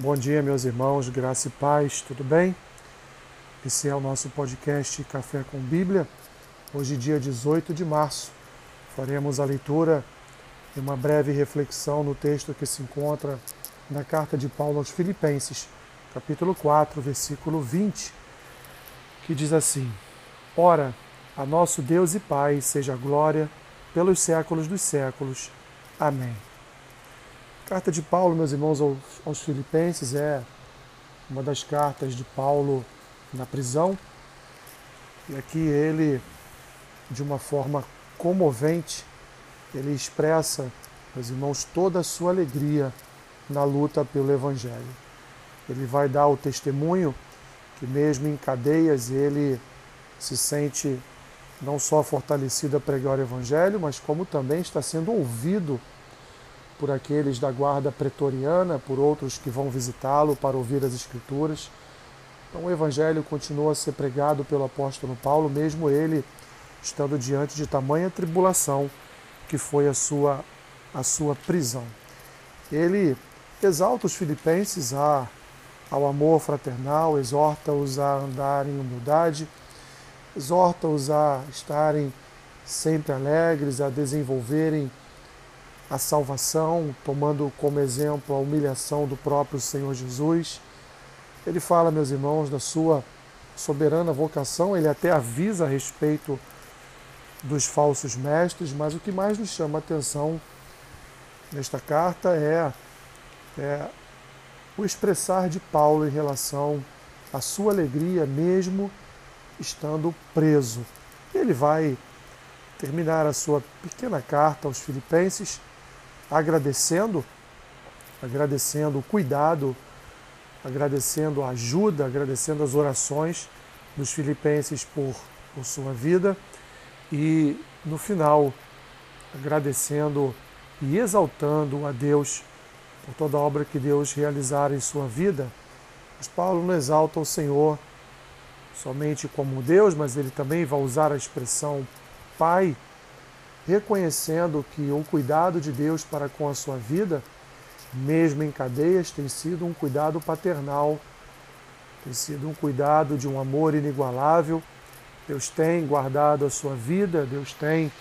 Bom dia, meus irmãos, graça e paz, tudo bem? Esse é o nosso podcast Café com Bíblia. Hoje, dia 18 de março, faremos a leitura e uma breve reflexão no texto que se encontra na carta de Paulo aos Filipenses, capítulo 4, versículo 20, que diz assim: Ora, a nosso Deus e Pai seja glória pelos séculos dos séculos. Amém. Carta de Paulo, meus irmãos, aos, aos Filipenses é uma das cartas de Paulo na prisão. E aqui ele, de uma forma comovente, ele expressa, meus irmãos, toda a sua alegria na luta pelo Evangelho. Ele vai dar o testemunho que, mesmo em cadeias, ele se sente não só fortalecido a pregar o Evangelho, mas como também está sendo ouvido por aqueles da guarda pretoriana, por outros que vão visitá-lo para ouvir as Escrituras. Então o Evangelho continua a ser pregado pelo apóstolo Paulo, mesmo ele estando diante de tamanha tribulação que foi a sua, a sua prisão. Ele exalta os filipenses a, ao amor fraternal, exorta-os a andar em humildade, exorta-os a estarem sempre alegres, a desenvolverem a salvação, tomando como exemplo a humilhação do próprio Senhor Jesus. Ele fala, meus irmãos, da sua soberana vocação, ele até avisa a respeito dos falsos mestres, mas o que mais nos chama a atenção nesta carta é, é o expressar de Paulo em relação à sua alegria, mesmo estando preso. Ele vai terminar a sua pequena carta aos Filipenses agradecendo, agradecendo o cuidado, agradecendo a ajuda, agradecendo as orações dos filipenses por, por sua vida e no final agradecendo e exaltando a Deus por toda a obra que Deus realizara em sua vida. Mas Paulo não exalta o Senhor somente como Deus, mas ele também vai usar a expressão Pai reconhecendo que o cuidado de Deus para com a sua vida, mesmo em cadeias, tem sido um cuidado paternal, tem sido um cuidado de um amor inigualável. Deus tem guardado a sua vida, Deus tem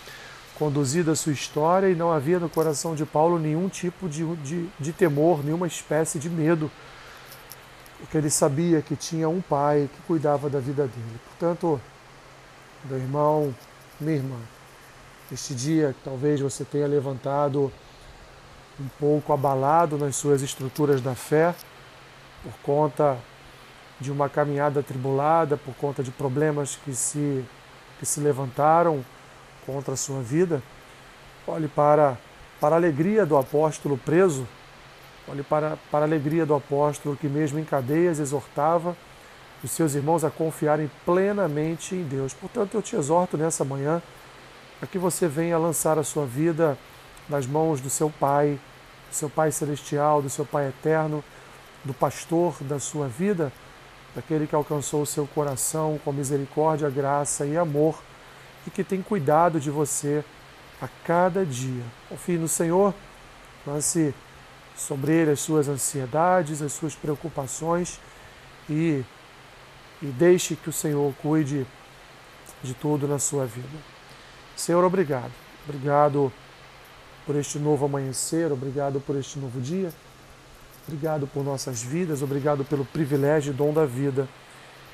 conduzido a sua história e não havia no coração de Paulo nenhum tipo de, de, de temor, nenhuma espécie de medo, porque ele sabia que tinha um pai que cuidava da vida dele. Portanto, meu irmão, minha irmã, este dia talvez você tenha levantado um pouco abalado nas suas estruturas da fé por conta de uma caminhada tribulada, por conta de problemas que se, que se levantaram contra a sua vida. Olhe para, para a alegria do apóstolo preso, olhe para, para a alegria do apóstolo que, mesmo em cadeias, exortava os seus irmãos a confiarem plenamente em Deus. Portanto, eu te exorto nessa manhã para que você venha lançar a sua vida nas mãos do seu Pai, do seu Pai Celestial, do seu Pai Eterno, do pastor da sua vida, daquele que alcançou o seu coração com misericórdia, graça e amor e que tem cuidado de você a cada dia. Confie no Senhor, lance sobre ele as suas ansiedades, as suas preocupações e, e deixe que o Senhor cuide de tudo na sua vida. Senhor, obrigado. Obrigado por este novo amanhecer, obrigado por este novo dia. Obrigado por nossas vidas, obrigado pelo privilégio e dom da vida.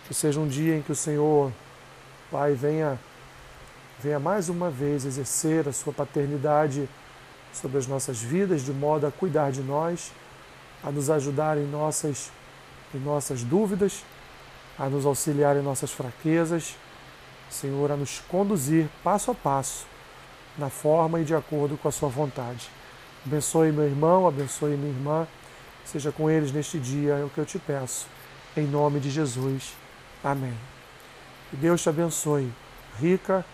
Que seja um dia em que o Senhor, Pai, venha, venha mais uma vez exercer a sua paternidade sobre as nossas vidas, de modo a cuidar de nós, a nos ajudar em nossas, em nossas dúvidas, a nos auxiliar em nossas fraquezas Senhor, a nos conduzir passo a passo na forma e de acordo com a Sua vontade. Abençoe meu irmão, abençoe minha irmã, seja com eles neste dia, é o que eu te peço. Em nome de Jesus. Amém. Que Deus te abençoe, rica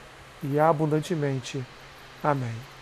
e abundantemente. Amém.